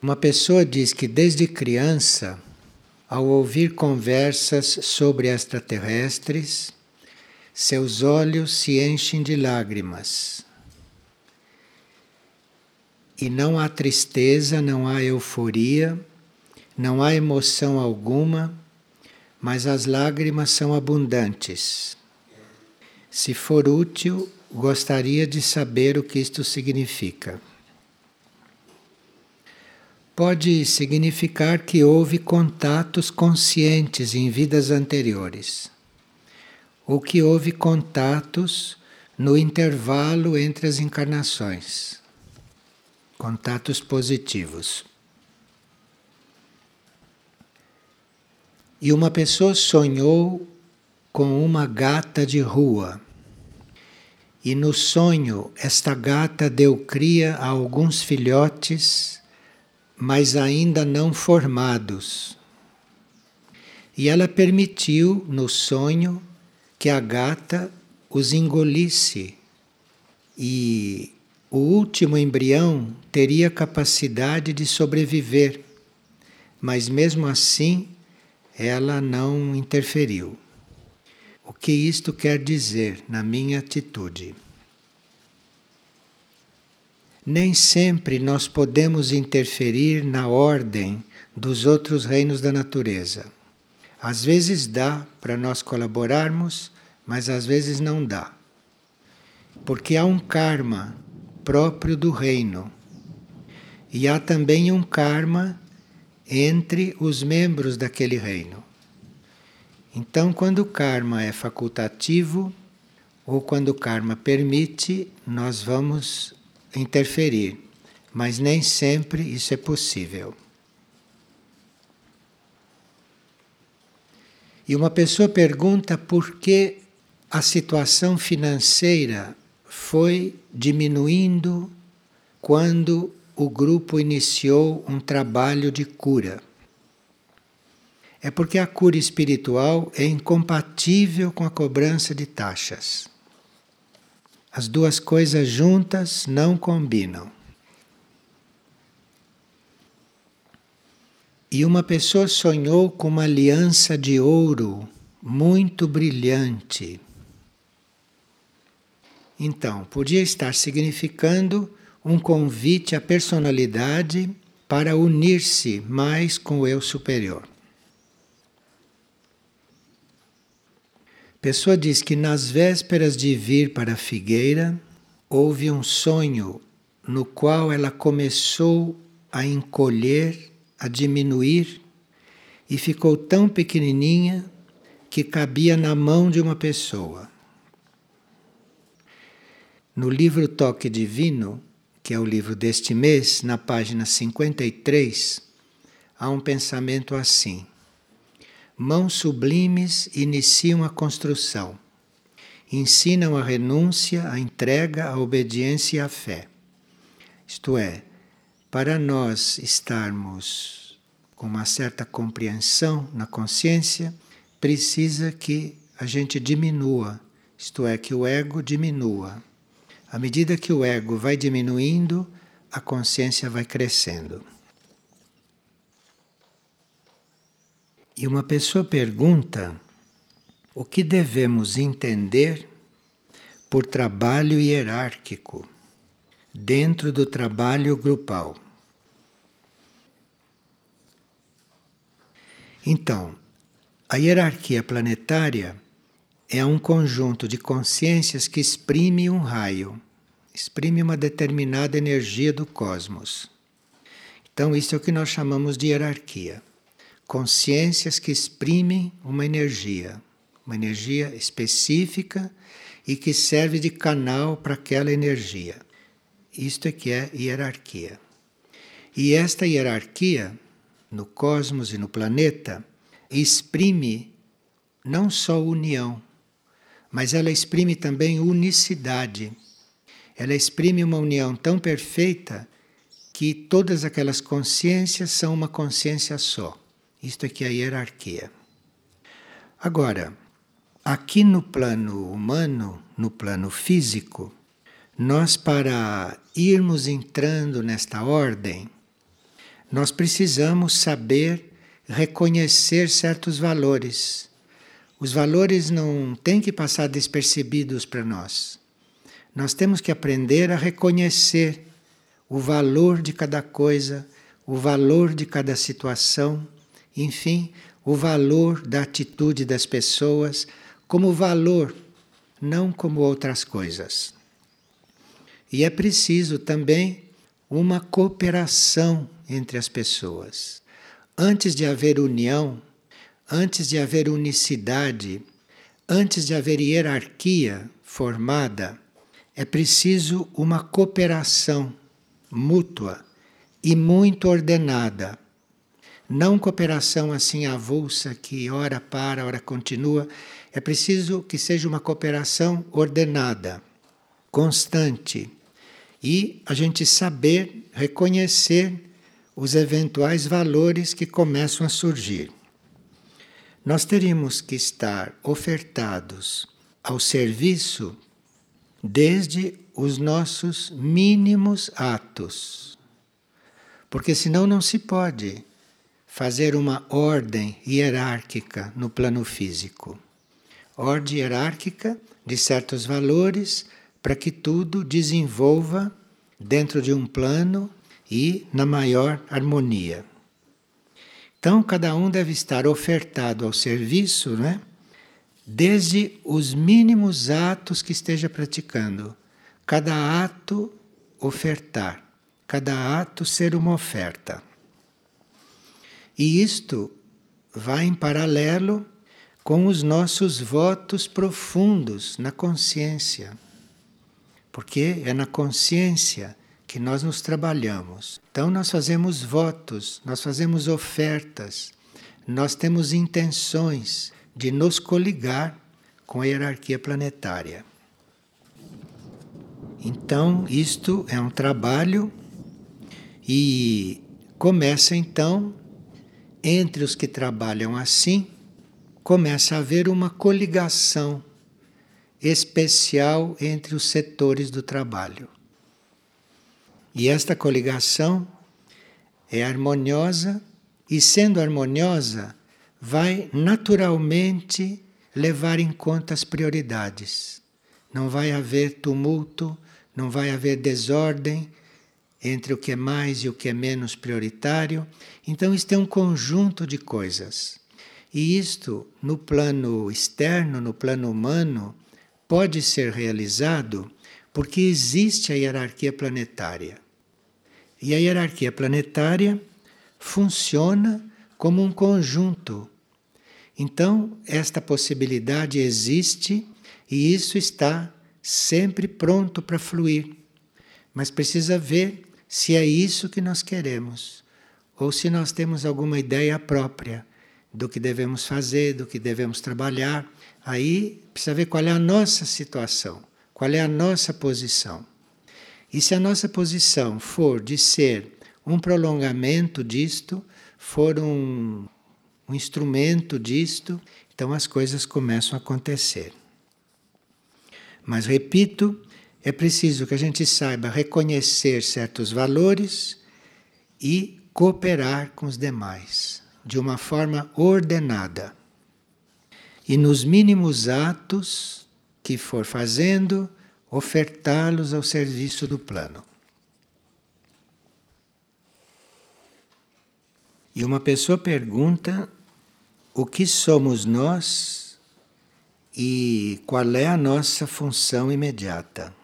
Uma pessoa diz que desde criança, ao ouvir conversas sobre extraterrestres, seus olhos se enchem de lágrimas. E não há tristeza, não há euforia, não há emoção alguma, mas as lágrimas são abundantes. Se for útil, gostaria de saber o que isto significa. Pode significar que houve contatos conscientes em vidas anteriores, ou que houve contatos no intervalo entre as encarnações contatos positivos. E uma pessoa sonhou com uma gata de rua. E no sonho, esta gata deu cria a alguns filhotes, mas ainda não formados. E ela permitiu, no sonho, que a gata os engolisse. E o último embrião teria capacidade de sobreviver, mas mesmo assim ela não interferiu. O que isto quer dizer na minha atitude? Nem sempre nós podemos interferir na ordem dos outros reinos da natureza. Às vezes dá para nós colaborarmos, mas às vezes não dá. Porque há um karma próprio do reino. E há também um karma entre os membros daquele reino. Então, quando o karma é facultativo, ou quando o karma permite, nós vamos interferir, mas nem sempre isso é possível. E uma pessoa pergunta por que a situação financeira foi diminuindo quando o grupo iniciou um trabalho de cura. É porque a cura espiritual é incompatível com a cobrança de taxas. As duas coisas juntas não combinam. E uma pessoa sonhou com uma aliança de ouro muito brilhante então, podia estar significando um convite à personalidade para unir-se mais com o eu superior. Pessoa diz que nas vésperas de vir para a figueira, houve um sonho no qual ela começou a encolher, a diminuir e ficou tão pequenininha que cabia na mão de uma pessoa. No livro Toque Divino, que é o livro deste mês, na página 53, há um pensamento assim: Mãos sublimes iniciam a construção, ensinam a renúncia, a entrega, a obediência e a fé. Isto é, para nós estarmos com uma certa compreensão na consciência, precisa que a gente diminua, isto é, que o ego diminua. À medida que o ego vai diminuindo, a consciência vai crescendo. E uma pessoa pergunta o que devemos entender por trabalho hierárquico dentro do trabalho grupal. Então, a hierarquia planetária é um conjunto de consciências que exprime um raio, exprime uma determinada energia do cosmos. Então, isso é o que nós chamamos de hierarquia. Consciências que exprimem uma energia, uma energia específica e que serve de canal para aquela energia. Isto é que é hierarquia. E esta hierarquia, no cosmos e no planeta, exprime não só união, mas ela exprime também unicidade. Ela exprime uma união tão perfeita que todas aquelas consciências são uma consciência só. Isto é que é a hierarquia. Agora, aqui no plano humano, no plano físico, nós para irmos entrando nesta ordem, nós precisamos saber reconhecer certos valores. Os valores não têm que passar despercebidos para nós. Nós temos que aprender a reconhecer o valor de cada coisa, o valor de cada situação, enfim, o valor da atitude das pessoas como valor, não como outras coisas. E é preciso também uma cooperação entre as pessoas. Antes de haver união, antes de haver unicidade, antes de haver hierarquia formada, é preciso uma cooperação mútua e muito ordenada. Não cooperação assim avulsa que ora para, ora continua. É preciso que seja uma cooperação ordenada, constante e a gente saber reconhecer os eventuais valores que começam a surgir. Nós teríamos que estar ofertados ao serviço desde os nossos mínimos atos. Porque senão não se pode fazer uma ordem hierárquica no plano físico. Ordem hierárquica de certos valores para que tudo desenvolva dentro de um plano e na maior harmonia. Então, cada um deve estar ofertado ao serviço, né? desde os mínimos atos que esteja praticando. Cada ato ofertar, cada ato ser uma oferta. E isto vai em paralelo com os nossos votos profundos na consciência. Porque é na consciência que nós nos trabalhamos. Então, nós fazemos votos, nós fazemos ofertas, nós temos intenções de nos coligar com a hierarquia planetária. Então, isto é um trabalho e começa então entre os que trabalham assim, começa a haver uma coligação especial entre os setores do trabalho. E esta coligação é harmoniosa e, sendo harmoniosa, vai naturalmente levar em conta as prioridades. Não vai haver tumulto, não vai haver desordem entre o que é mais e o que é menos prioritário. Então, isto é um conjunto de coisas. E isto, no plano externo, no plano humano, pode ser realizado porque existe a hierarquia planetária. E a hierarquia planetária funciona como um conjunto. Então, esta possibilidade existe e isso está sempre pronto para fluir. Mas precisa ver se é isso que nós queremos ou se nós temos alguma ideia própria do que devemos fazer, do que devemos trabalhar. Aí precisa ver qual é a nossa situação, qual é a nossa posição. E se a nossa posição for de ser um prolongamento disto, for um, um instrumento disto, então as coisas começam a acontecer. Mas repito, é preciso que a gente saiba reconhecer certos valores e cooperar com os demais de uma forma ordenada. E nos mínimos atos que for fazendo, ofertá-los ao serviço do plano. E uma pessoa pergunta o que somos nós e qual é a nossa função imediata.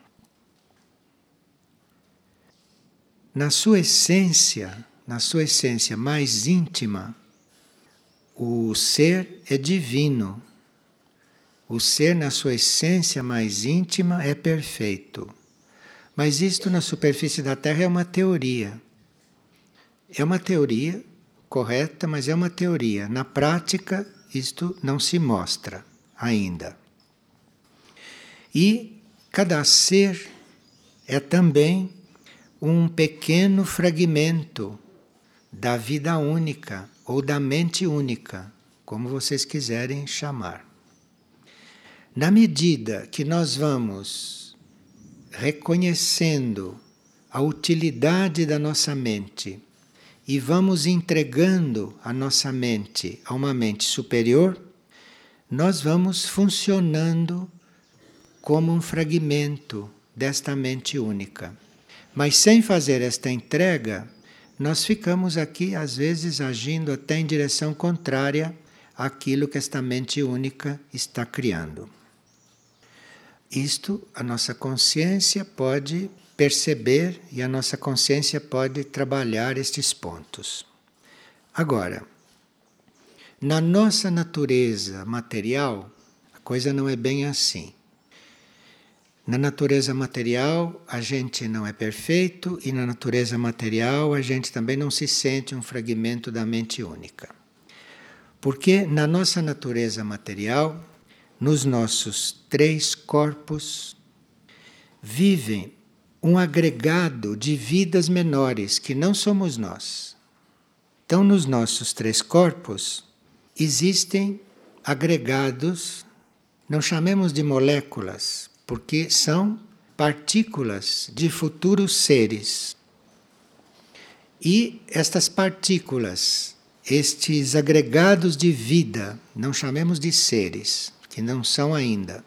Na sua essência, na sua essência mais íntima, o ser é divino. O ser, na sua essência mais íntima, é perfeito. Mas isto na superfície da Terra é uma teoria. É uma teoria correta, mas é uma teoria. Na prática, isto não se mostra ainda. E cada ser é também um pequeno fragmento da vida única ou da mente única, como vocês quiserem chamar. Na medida que nós vamos reconhecendo a utilidade da nossa mente e vamos entregando a nossa mente a uma mente superior, nós vamos funcionando como um fragmento desta mente única. Mas sem fazer esta entrega, nós ficamos aqui, às vezes, agindo até em direção contrária àquilo que esta mente única está criando. Isto a nossa consciência pode perceber e a nossa consciência pode trabalhar estes pontos. Agora, na nossa natureza material, a coisa não é bem assim. Na natureza material, a gente não é perfeito e na natureza material, a gente também não se sente um fragmento da mente única. Porque na nossa natureza material, nos nossos três corpos, vivem um agregado de vidas menores que não somos nós. Então, nos nossos três corpos, existem agregados, não chamemos de moléculas, porque são partículas de futuros seres. E estas partículas, estes agregados de vida, não chamemos de seres, que não são ainda.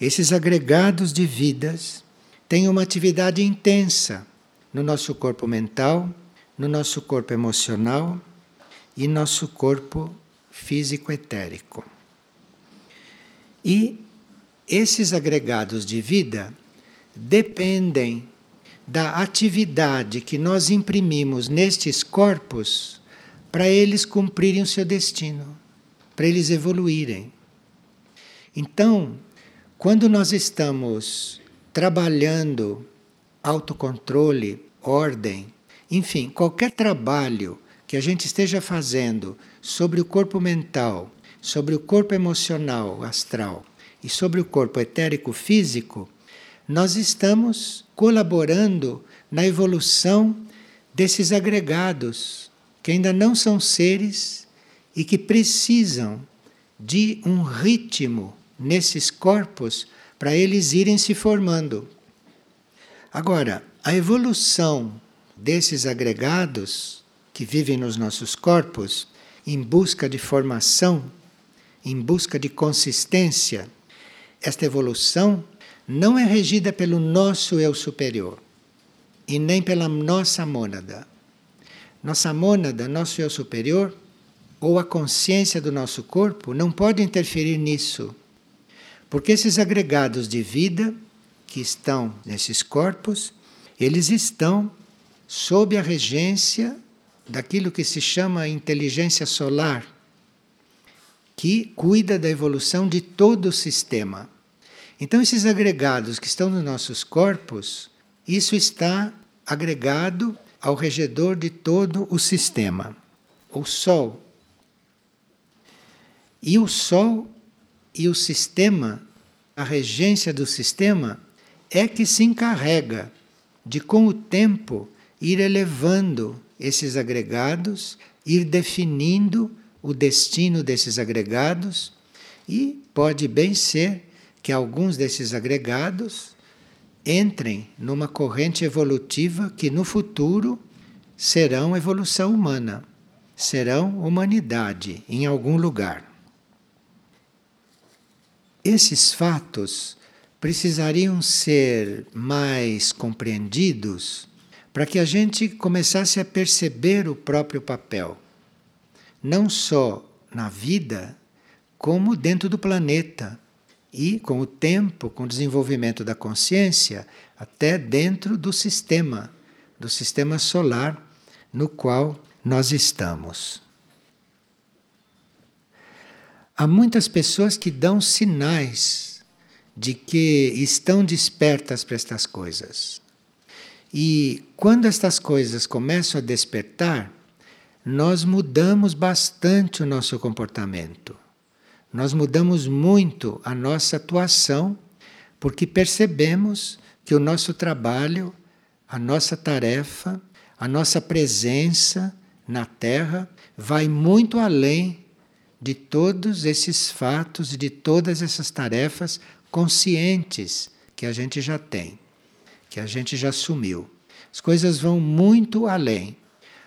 Esses agregados de vidas têm uma atividade intensa no nosso corpo mental, no nosso corpo emocional e nosso corpo físico etérico. E esses agregados de vida dependem da atividade que nós imprimimos nestes corpos para eles cumprirem o seu destino, para eles evoluírem. Então, quando nós estamos trabalhando autocontrole, ordem, enfim, qualquer trabalho que a gente esteja fazendo sobre o corpo mental, sobre o corpo emocional, astral, e sobre o corpo etérico físico, nós estamos colaborando na evolução desses agregados que ainda não são seres e que precisam de um ritmo nesses corpos para eles irem se formando. Agora, a evolução desses agregados que vivem nos nossos corpos em busca de formação, em busca de consistência, esta evolução não é regida pelo nosso eu superior e nem pela nossa mônada. Nossa mônada, nosso eu superior, ou a consciência do nosso corpo não pode interferir nisso. Porque esses agregados de vida que estão nesses corpos, eles estão sob a regência daquilo que se chama inteligência solar, que cuida da evolução de todo o sistema. Então, esses agregados que estão nos nossos corpos, isso está agregado ao regedor de todo o sistema, o Sol. E o Sol e o sistema, a regência do sistema, é que se encarrega de, com o tempo, ir elevando esses agregados, ir definindo o destino desses agregados, e pode bem ser que alguns desses agregados entrem numa corrente evolutiva que no futuro serão evolução humana, serão humanidade em algum lugar. Esses fatos precisariam ser mais compreendidos para que a gente começasse a perceber o próprio papel, não só na vida, como dentro do planeta e, com o tempo, com o desenvolvimento da consciência, até dentro do sistema, do sistema solar no qual nós estamos. Há muitas pessoas que dão sinais de que estão despertas para estas coisas. E quando estas coisas começam a despertar, nós mudamos bastante o nosso comportamento nós mudamos muito a nossa atuação porque percebemos que o nosso trabalho, a nossa tarefa, a nossa presença na Terra vai muito além de todos esses fatos de todas essas tarefas conscientes que a gente já tem, que a gente já assumiu. As coisas vão muito além.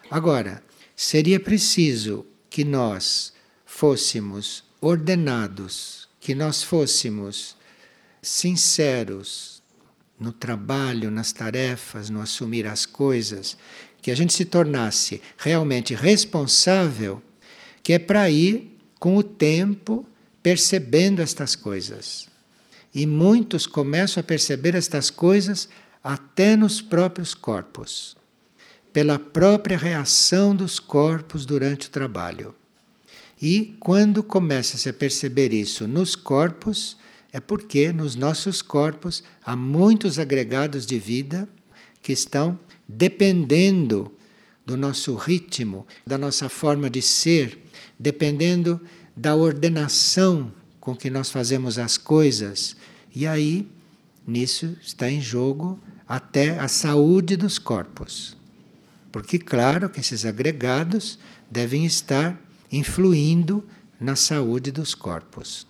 Agora, seria preciso que nós fôssemos ordenados, que nós fôssemos sinceros no trabalho, nas tarefas, no assumir as coisas, que a gente se tornasse realmente responsável, que é para ir com o tempo percebendo estas coisas. E muitos começam a perceber estas coisas até nos próprios corpos, pela própria reação dos corpos durante o trabalho. E quando começa-se a perceber isso nos corpos, é porque nos nossos corpos há muitos agregados de vida que estão dependendo do nosso ritmo, da nossa forma de ser, dependendo da ordenação com que nós fazemos as coisas. E aí, nisso está em jogo até a saúde dos corpos. Porque, claro, que esses agregados devem estar influindo na saúde dos corpos.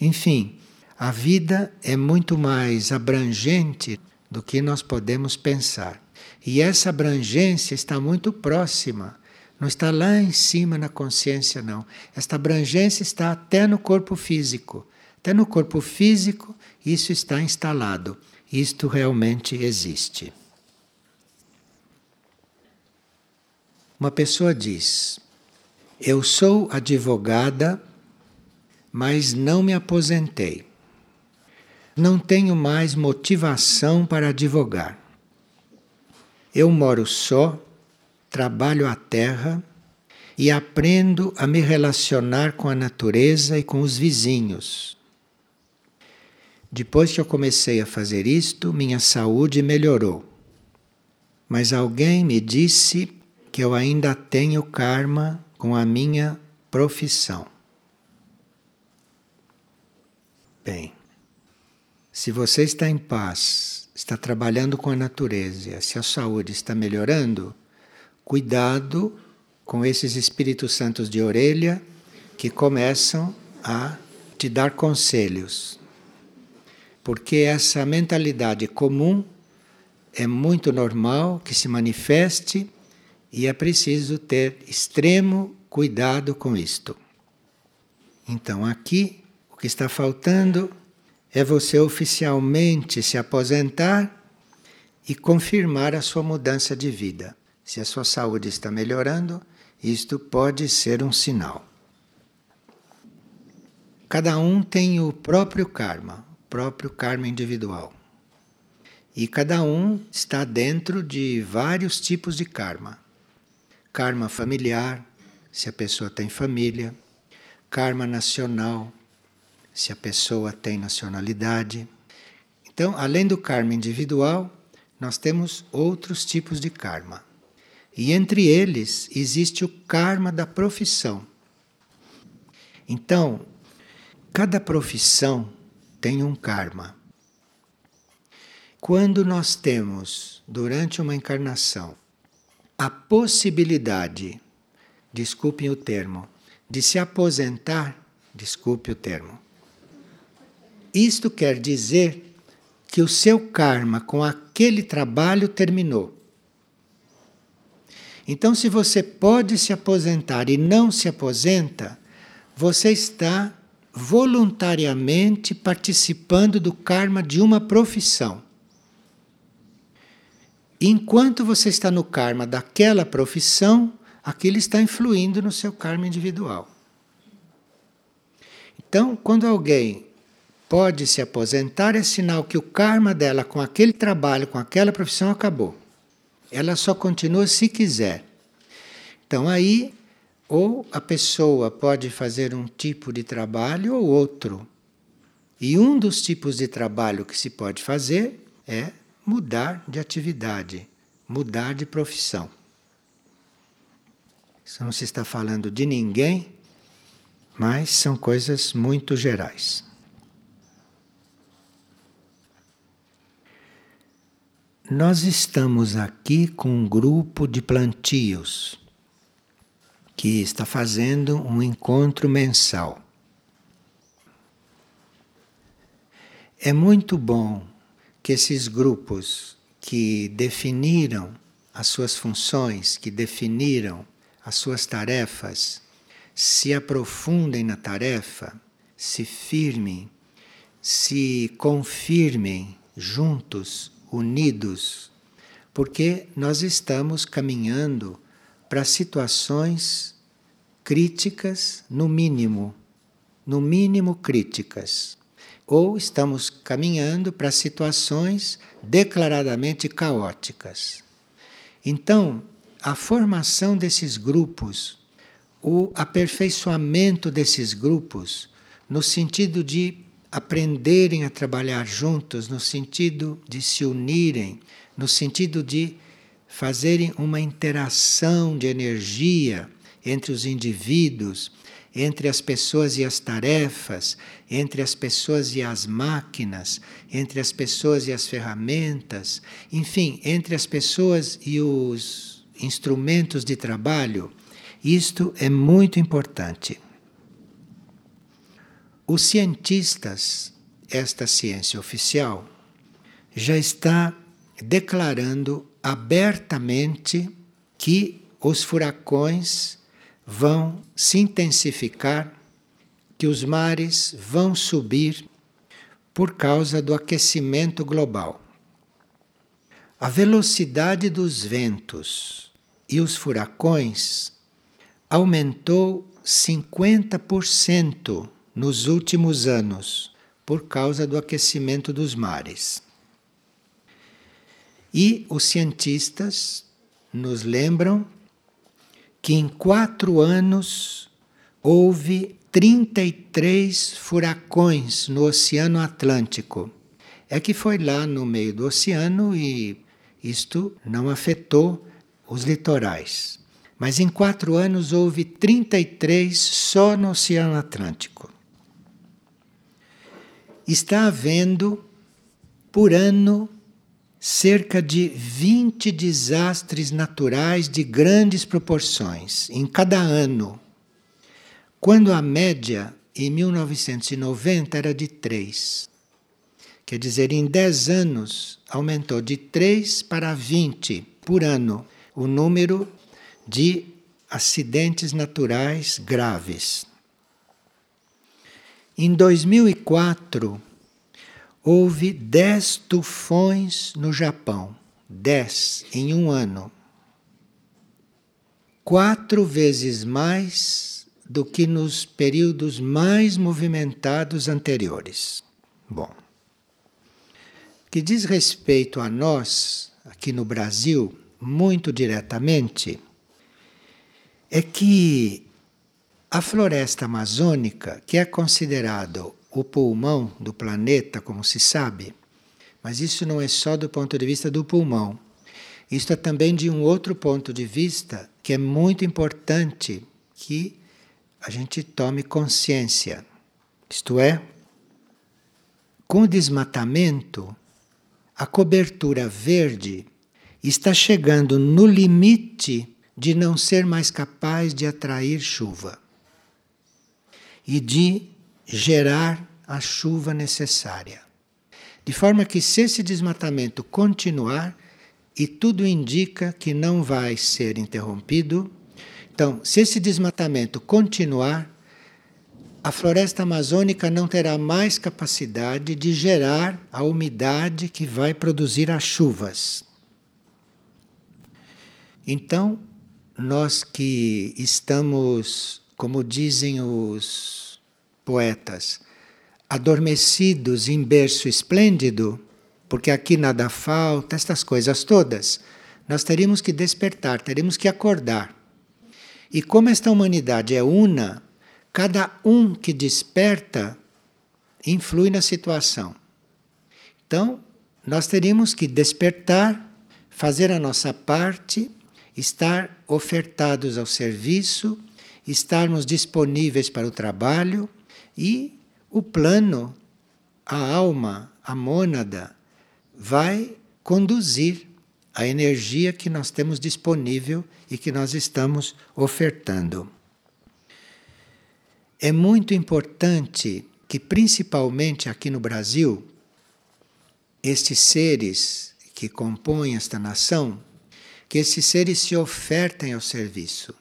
Enfim, a vida é muito mais abrangente do que nós podemos pensar. E essa abrangência está muito próxima, não está lá em cima na consciência, não. Esta abrangência está até no corpo físico. Até no corpo físico, isso está instalado. Isto realmente existe. Uma pessoa diz: Eu sou advogada, mas não me aposentei. Não tenho mais motivação para advogar. Eu moro só, trabalho a terra e aprendo a me relacionar com a natureza e com os vizinhos. Depois que eu comecei a fazer isto, minha saúde melhorou. Mas alguém me disse que eu ainda tenho karma com a minha profissão. Bem, se você está em paz, está trabalhando com a natureza, se a saúde está melhorando, cuidado com esses Espíritos Santos de orelha que começam a te dar conselhos. Porque essa mentalidade comum é muito normal que se manifeste e é preciso ter extremo cuidado com isto. Então, aqui, o que está faltando é você oficialmente se aposentar e confirmar a sua mudança de vida. Se a sua saúde está melhorando, isto pode ser um sinal. Cada um tem o próprio karma, o próprio karma individual. E cada um está dentro de vários tipos de karma karma familiar, se a pessoa tem família, karma nacional, se a pessoa tem nacionalidade. Então, além do karma individual, nós temos outros tipos de karma. E entre eles existe o karma da profissão. Então, cada profissão tem um karma. Quando nós temos, durante uma encarnação, a possibilidade, desculpem o termo, de se aposentar, desculpe o termo. Isto quer dizer que o seu karma com aquele trabalho terminou. Então, se você pode se aposentar e não se aposenta, você está voluntariamente participando do karma de uma profissão. Enquanto você está no karma daquela profissão, aquilo está influindo no seu karma individual. Então, quando alguém pode se aposentar, é sinal que o karma dela com aquele trabalho, com aquela profissão acabou. Ela só continua se quiser. Então, aí, ou a pessoa pode fazer um tipo de trabalho ou outro. E um dos tipos de trabalho que se pode fazer é mudar de atividade, mudar de profissão. Isso não se está falando de ninguém, mas são coisas muito gerais. Nós estamos aqui com um grupo de plantios que está fazendo um encontro mensal. É muito bom que esses grupos que definiram as suas funções, que definiram as suas tarefas, se aprofundem na tarefa, se firmem, se confirmem juntos, unidos, porque nós estamos caminhando para situações críticas, no mínimo, no mínimo críticas, ou estamos caminhando para situações declaradamente caóticas. Então, a formação desses grupos, o aperfeiçoamento desses grupos, no sentido de aprenderem a trabalhar juntos, no sentido de se unirem, no sentido de fazerem uma interação de energia entre os indivíduos, entre as pessoas e as tarefas, entre as pessoas e as máquinas, entre as pessoas e as ferramentas, enfim, entre as pessoas e os instrumentos de trabalho, isto é muito importante. Os cientistas, esta ciência oficial, já está declarando abertamente que os furacões vão se intensificar, que os mares vão subir por causa do aquecimento global. A velocidade dos ventos e os furacões aumentou 50% nos últimos anos por causa do aquecimento dos mares. E os cientistas nos lembram que em quatro anos houve 33 furacões no Oceano Atlântico. É que foi lá no meio do oceano e isto não afetou os litorais. Mas em quatro anos houve 33 só no Oceano Atlântico. Está havendo, por ano, cerca de 20 desastres naturais de grandes proporções em cada ano, quando a média em 1990 era de 3. Quer dizer, em 10 anos aumentou de 3 para 20 por ano o número de acidentes naturais graves. Em 2004, Houve dez tufões no Japão, dez em um ano. Quatro vezes mais do que nos períodos mais movimentados anteriores. Bom, que diz respeito a nós, aqui no Brasil, muito diretamente, é que a floresta amazônica, que é considerado o pulmão do planeta, como se sabe, mas isso não é só do ponto de vista do pulmão. Isto é também de um outro ponto de vista que é muito importante que a gente tome consciência. Isto é, com o desmatamento, a cobertura verde está chegando no limite de não ser mais capaz de atrair chuva e de gerar a chuva necessária. De forma que, se esse desmatamento continuar, e tudo indica que não vai ser interrompido, então, se esse desmatamento continuar, a floresta amazônica não terá mais capacidade de gerar a umidade que vai produzir as chuvas. Então, nós que estamos, como dizem os poetas, adormecidos em berço esplêndido, porque aqui nada falta, estas coisas todas, nós teríamos que despertar, teríamos que acordar. E como esta humanidade é una, cada um que desperta influi na situação. Então, nós teríamos que despertar, fazer a nossa parte, estar ofertados ao serviço, estarmos disponíveis para o trabalho e o plano, a alma, a mônada, vai conduzir a energia que nós temos disponível e que nós estamos ofertando. É muito importante que, principalmente aqui no Brasil, estes seres que compõem esta nação que esses seres se ofertem ao serviço.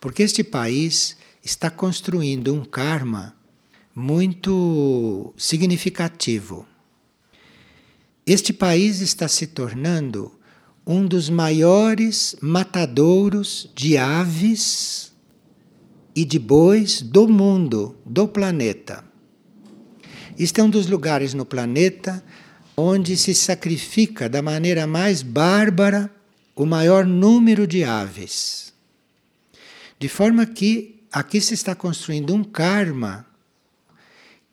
Porque este país está construindo um karma muito significativo. Este país está se tornando um dos maiores matadouros de aves e de bois do mundo, do planeta. Este é um dos lugares no planeta onde se sacrifica da maneira mais bárbara o maior número de aves. De forma que aqui se está construindo um karma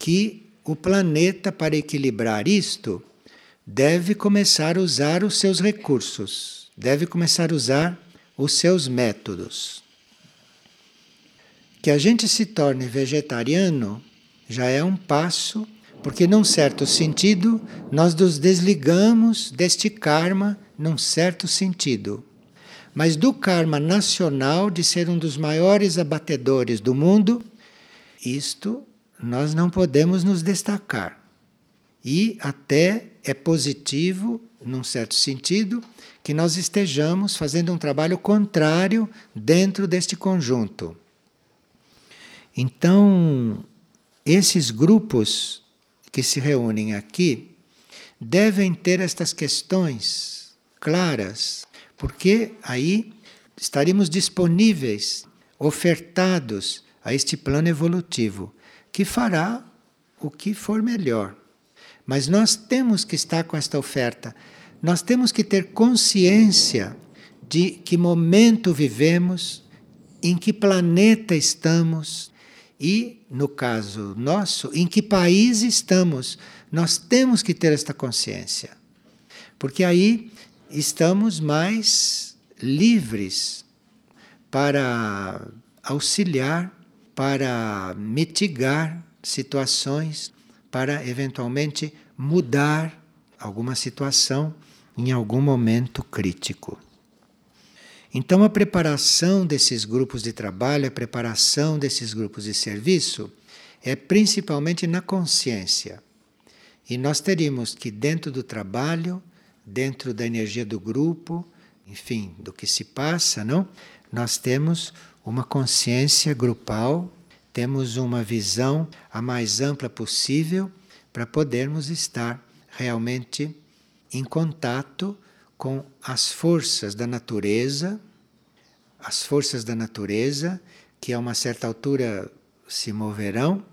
que o planeta, para equilibrar isto, deve começar a usar os seus recursos, deve começar a usar os seus métodos. Que a gente se torne vegetariano já é um passo, porque, num certo sentido, nós nos desligamos deste karma, num certo sentido. Mas do karma nacional de ser um dos maiores abatedores do mundo, isto nós não podemos nos destacar. E até é positivo, num certo sentido, que nós estejamos fazendo um trabalho contrário dentro deste conjunto. Então, esses grupos que se reúnem aqui devem ter estas questões claras, porque aí estaremos disponíveis, ofertados a este plano evolutivo, que fará o que for melhor. Mas nós temos que estar com esta oferta, nós temos que ter consciência de que momento vivemos, em que planeta estamos, e, no caso nosso, em que país estamos. Nós temos que ter esta consciência. Porque aí estamos mais livres para auxiliar, para mitigar situações, para eventualmente mudar alguma situação em algum momento crítico. Então, a preparação desses grupos de trabalho, a preparação desses grupos de serviço, é principalmente na consciência. E nós teríamos que, dentro do trabalho, dentro da energia do grupo, enfim, do que se passa, não? Nós temos uma consciência grupal, temos uma visão a mais ampla possível para podermos estar realmente em contato com as forças da natureza, as forças da natureza, que a uma certa altura se moverão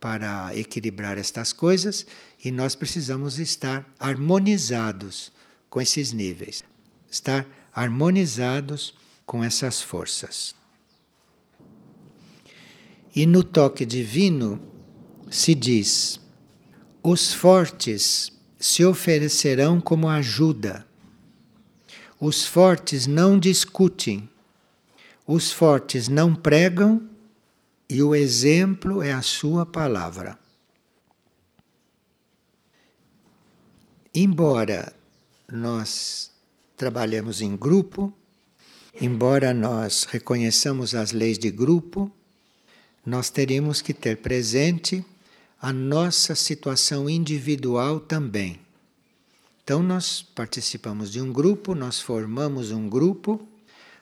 para equilibrar estas coisas, e nós precisamos estar harmonizados com esses níveis, estar harmonizados com essas forças. E no toque divino se diz: os fortes se oferecerão como ajuda os fortes não discutem, os fortes não pregam e o exemplo é a sua palavra. Embora nós trabalhemos em grupo, embora nós reconheçamos as leis de grupo, nós teríamos que ter presente a nossa situação individual também. Então, nós participamos de um grupo, nós formamos um grupo,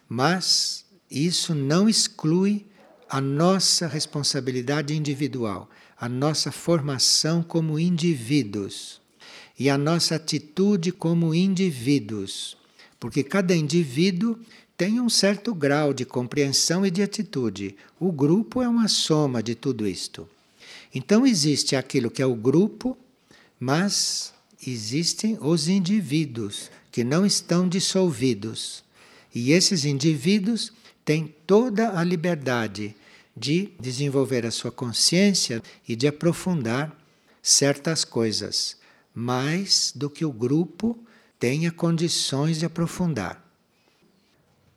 mas isso não exclui a nossa responsabilidade individual, a nossa formação como indivíduos e a nossa atitude como indivíduos, porque cada indivíduo tem um certo grau de compreensão e de atitude. O grupo é uma soma de tudo isto. Então existe aquilo que é o grupo, mas existem os indivíduos que não estão dissolvidos. E esses indivíduos têm toda a liberdade de desenvolver a sua consciência e de aprofundar certas coisas, mais do que o grupo tenha condições de aprofundar,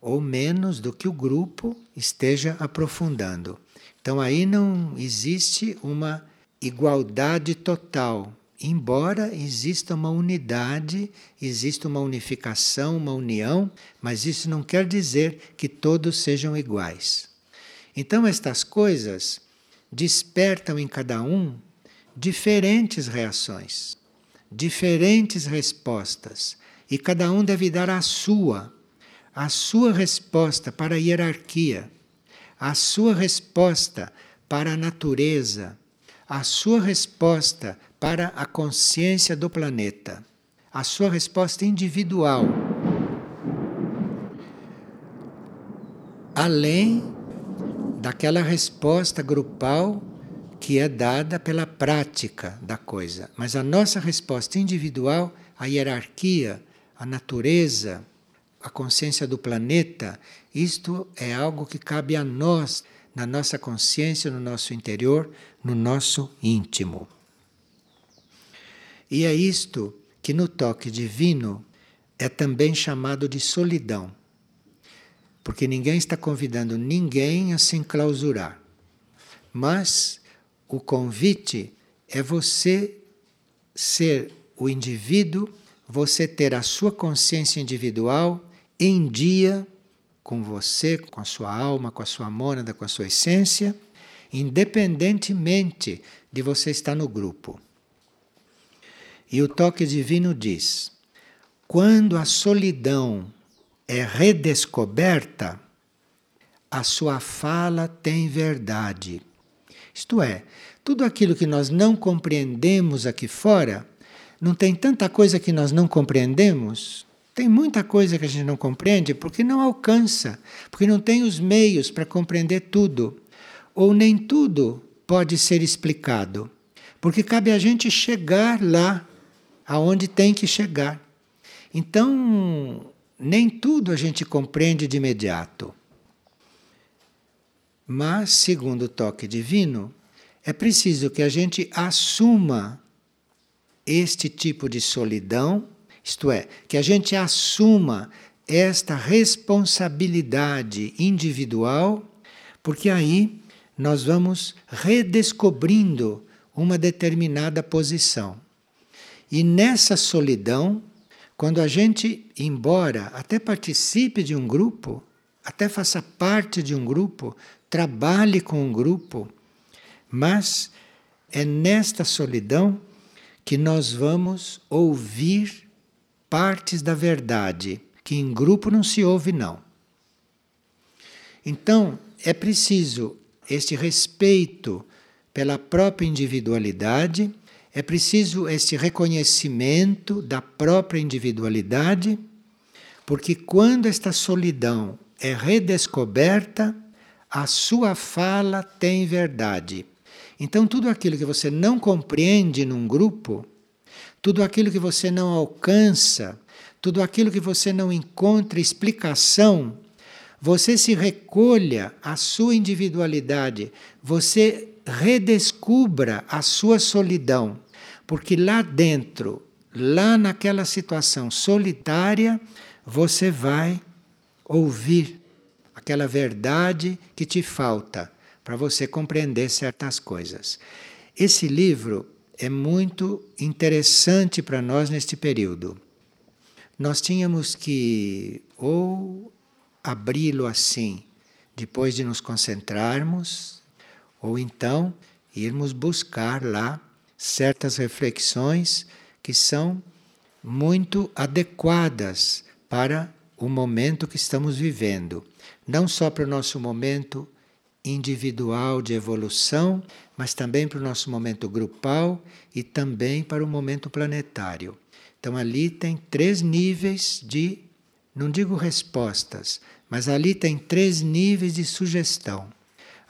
ou menos do que o grupo esteja aprofundando. Então aí não existe uma igualdade total embora exista uma unidade, exista uma unificação, uma união, mas isso não quer dizer que todos sejam iguais. Então, estas coisas despertam em cada um diferentes reações, diferentes respostas, e cada um deve dar a sua a sua resposta para a hierarquia, a sua resposta para a natureza, a sua resposta para a consciência do planeta, a sua resposta individual. Além daquela resposta grupal que é dada pela prática da coisa. Mas a nossa resposta individual, a hierarquia, a natureza, a consciência do planeta, isto é algo que cabe a nós, na nossa consciência, no nosso interior, no nosso íntimo. E é isto que no toque divino é também chamado de solidão. Porque ninguém está convidando ninguém a se enclausurar. Mas o convite é você ser o indivíduo, você ter a sua consciência individual em dia com você, com a sua alma, com a sua mônada, com a sua essência, independentemente de você estar no grupo. E o toque divino diz: quando a solidão é redescoberta, a sua fala tem verdade. Isto é, tudo aquilo que nós não compreendemos aqui fora, não tem tanta coisa que nós não compreendemos? Tem muita coisa que a gente não compreende porque não alcança, porque não tem os meios para compreender tudo. Ou nem tudo pode ser explicado, porque cabe a gente chegar lá aonde tem que chegar. Então, nem tudo a gente compreende de imediato. Mas, segundo o toque divino, é preciso que a gente assuma este tipo de solidão, isto é, que a gente assuma esta responsabilidade individual, porque aí nós vamos redescobrindo uma determinada posição. E nessa solidão, quando a gente, embora até participe de um grupo, até faça parte de um grupo, trabalhe com um grupo, mas é nesta solidão que nós vamos ouvir partes da verdade, que em grupo não se ouve, não. Então, é preciso este respeito pela própria individualidade, é preciso este reconhecimento da própria individualidade, porque quando esta solidão é redescoberta, a sua fala tem verdade. Então, tudo aquilo que você não compreende num grupo, tudo aquilo que você não alcança, tudo aquilo que você não encontra explicação, você se recolha a sua individualidade, você redescubra a sua solidão, porque lá dentro, lá naquela situação solitária, você vai ouvir aquela verdade que te falta para você compreender certas coisas. Esse livro é muito interessante para nós neste período. Nós tínhamos que ou abri-lo assim, depois de nos concentrarmos, ou então irmos buscar lá certas reflexões que são muito adequadas para o momento que estamos vivendo não só para o nosso momento individual de evolução, mas também para o nosso momento grupal e também para o momento planetário. Então ali tem três níveis de, não digo respostas, mas ali tem três níveis de sugestão.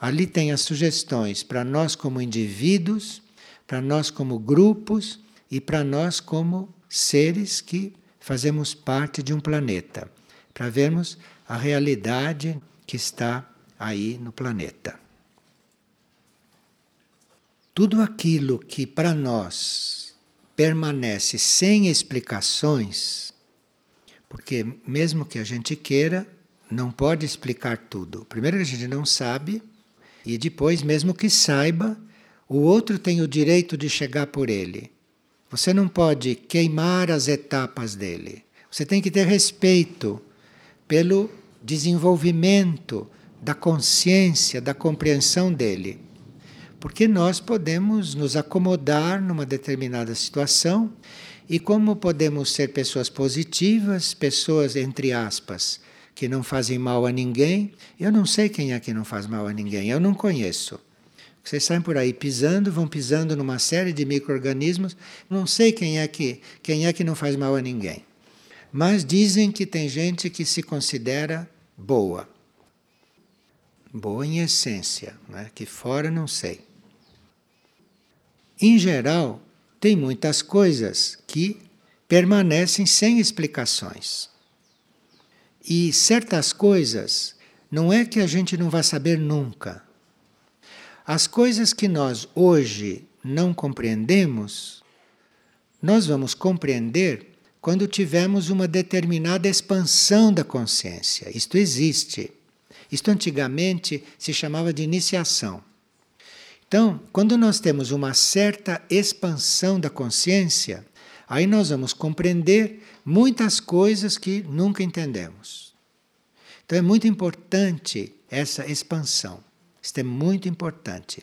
Ali tem as sugestões para nós como indivíduos, para nós como grupos e para nós como seres que fazemos parte de um planeta, para vermos a realidade que está aí no planeta. Tudo aquilo que para nós permanece sem explicações, porque mesmo que a gente queira, não pode explicar tudo. Primeiro a gente não sabe, e depois, mesmo que saiba, o outro tem o direito de chegar por ele. Você não pode queimar as etapas dele. Você tem que ter respeito pelo desenvolvimento da consciência, da compreensão dele. Porque nós podemos nos acomodar numa determinada situação e como podemos ser pessoas positivas, pessoas entre aspas, que não fazem mal a ninguém. Eu não sei quem é que não faz mal a ninguém, eu não conheço. Vocês saem por aí pisando, vão pisando numa série de micro-organismos, não sei quem é que quem é que não faz mal a ninguém. Mas dizem que tem gente que se considera boa. Boa em essência, né? que fora não sei. Em geral, tem muitas coisas que permanecem sem explicações. E certas coisas não é que a gente não vai saber nunca. As coisas que nós hoje não compreendemos, nós vamos compreender quando tivermos uma determinada expansão da consciência. Isto existe. Isto antigamente se chamava de iniciação. Então, quando nós temos uma certa expansão da consciência, aí nós vamos compreender muitas coisas que nunca entendemos. Então é muito importante essa expansão. Isto é muito importante.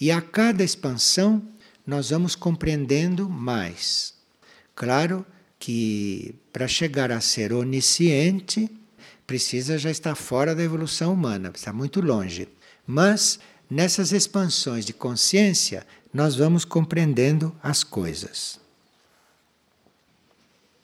E a cada expansão nós vamos compreendendo mais. Claro que para chegar a ser onisciente, precisa já estar fora da evolução humana, está muito longe. Mas nessas expansões de consciência, nós vamos compreendendo as coisas.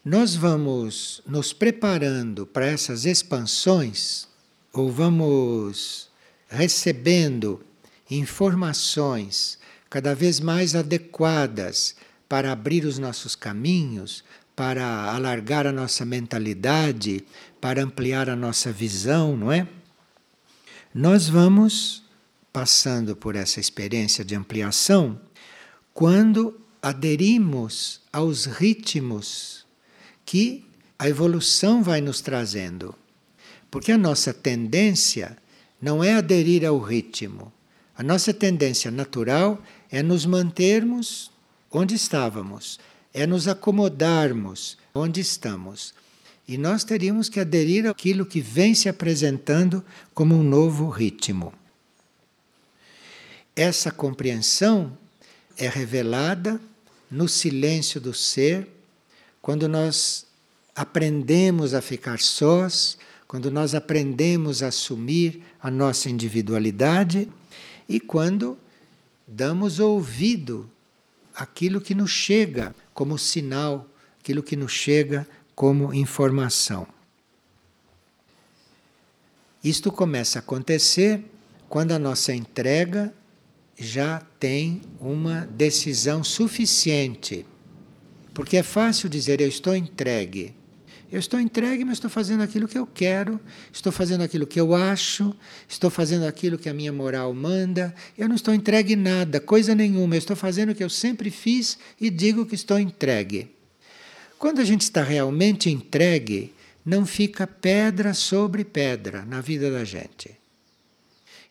Nós vamos nos preparando para essas expansões, ou vamos recebendo informações cada vez mais adequadas para abrir os nossos caminhos, para alargar a nossa mentalidade, para ampliar a nossa visão, não é? Nós vamos passando por essa experiência de ampliação quando aderimos aos ritmos que a evolução vai nos trazendo. Porque a nossa tendência não é aderir ao ritmo. A nossa tendência natural é nos mantermos onde estávamos é nos acomodarmos onde estamos. E nós teríamos que aderir àquilo que vem se apresentando como um novo ritmo. Essa compreensão é revelada no silêncio do ser, quando nós aprendemos a ficar sós, quando nós aprendemos a assumir a nossa individualidade e quando damos ouvido àquilo que nos chega como sinal, aquilo que nos chega como informação. Isto começa a acontecer quando a nossa entrega já tem uma decisão suficiente. Porque é fácil dizer eu estou entregue. Eu estou entregue, mas estou fazendo aquilo que eu quero, estou fazendo aquilo que eu acho, estou fazendo aquilo que a minha moral manda. Eu não estou entregue nada, coisa nenhuma. Eu estou fazendo o que eu sempre fiz e digo que estou entregue. Quando a gente está realmente entregue, não fica pedra sobre pedra na vida da gente.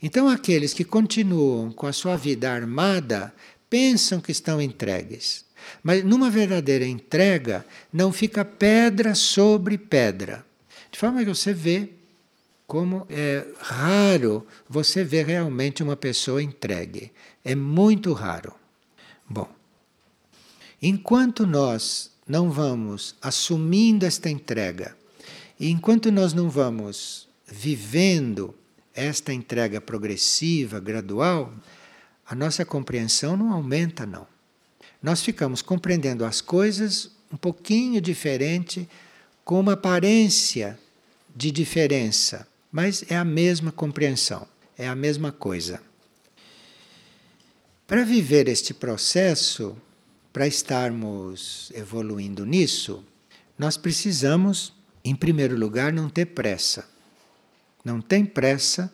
Então, aqueles que continuam com a sua vida armada pensam que estão entregues. Mas numa verdadeira entrega, não fica pedra sobre pedra. De forma que você vê como é raro você ver realmente uma pessoa entregue. É muito raro. Bom, enquanto nós não vamos assumindo esta entrega, e enquanto nós não vamos vivendo esta entrega progressiva, gradual, a nossa compreensão não aumenta, não nós ficamos compreendendo as coisas um pouquinho diferente, com uma aparência de diferença, mas é a mesma compreensão, é a mesma coisa. Para viver este processo, para estarmos evoluindo nisso, nós precisamos, em primeiro lugar, não ter pressa. Não tem pressa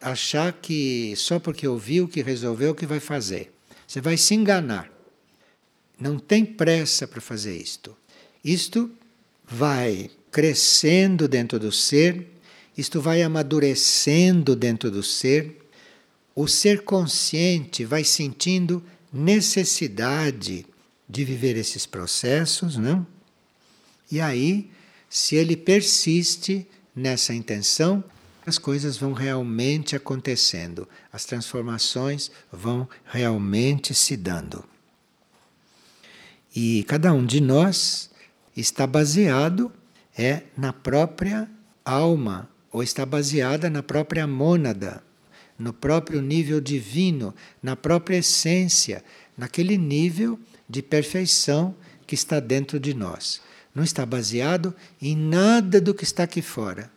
achar que só porque ouviu que resolveu que vai fazer. Você vai se enganar. Não tem pressa para fazer isto. Isto vai crescendo dentro do ser, isto vai amadurecendo dentro do ser. O ser consciente vai sentindo necessidade de viver esses processos, não? E aí, se ele persiste nessa intenção, as coisas vão realmente acontecendo, as transformações vão realmente se dando. E cada um de nós está baseado é na própria alma ou está baseada na própria mônada, no próprio nível divino, na própria essência, naquele nível de perfeição que está dentro de nós. Não está baseado em nada do que está aqui fora.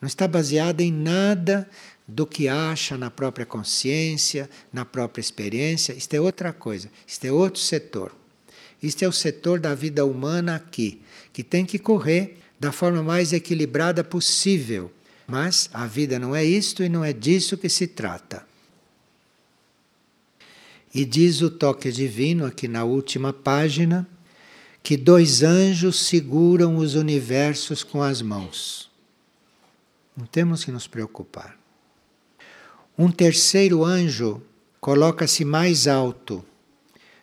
Não está baseado em nada do que acha na própria consciência, na própria experiência. Isto é outra coisa, isto é outro setor. Isto é o setor da vida humana aqui, que tem que correr da forma mais equilibrada possível. Mas a vida não é isto e não é disso que se trata. E diz o toque divino aqui na última página que dois anjos seguram os universos com as mãos. Não temos que nos preocupar. Um terceiro anjo coloca-se mais alto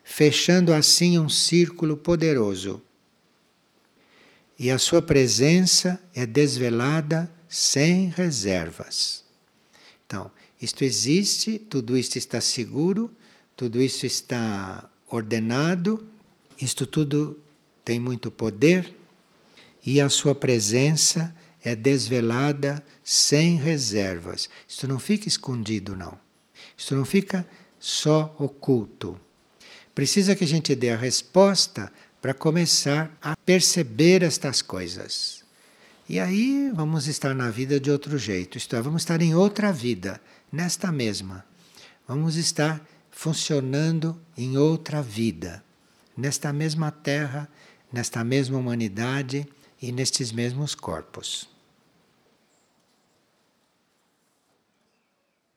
fechando assim um círculo poderoso. E a sua presença é desvelada sem reservas. Então, isto existe, tudo isto está seguro, tudo isso está ordenado, isto tudo tem muito poder e a sua presença é desvelada sem reservas. Isto não fica escondido, não. Isto não fica só oculto. Precisa que a gente dê a resposta para começar a perceber estas coisas. E aí vamos estar na vida de outro jeito, isto é, vamos estar em outra vida, nesta mesma. Vamos estar funcionando em outra vida, nesta mesma terra, nesta mesma humanidade e nestes mesmos corpos.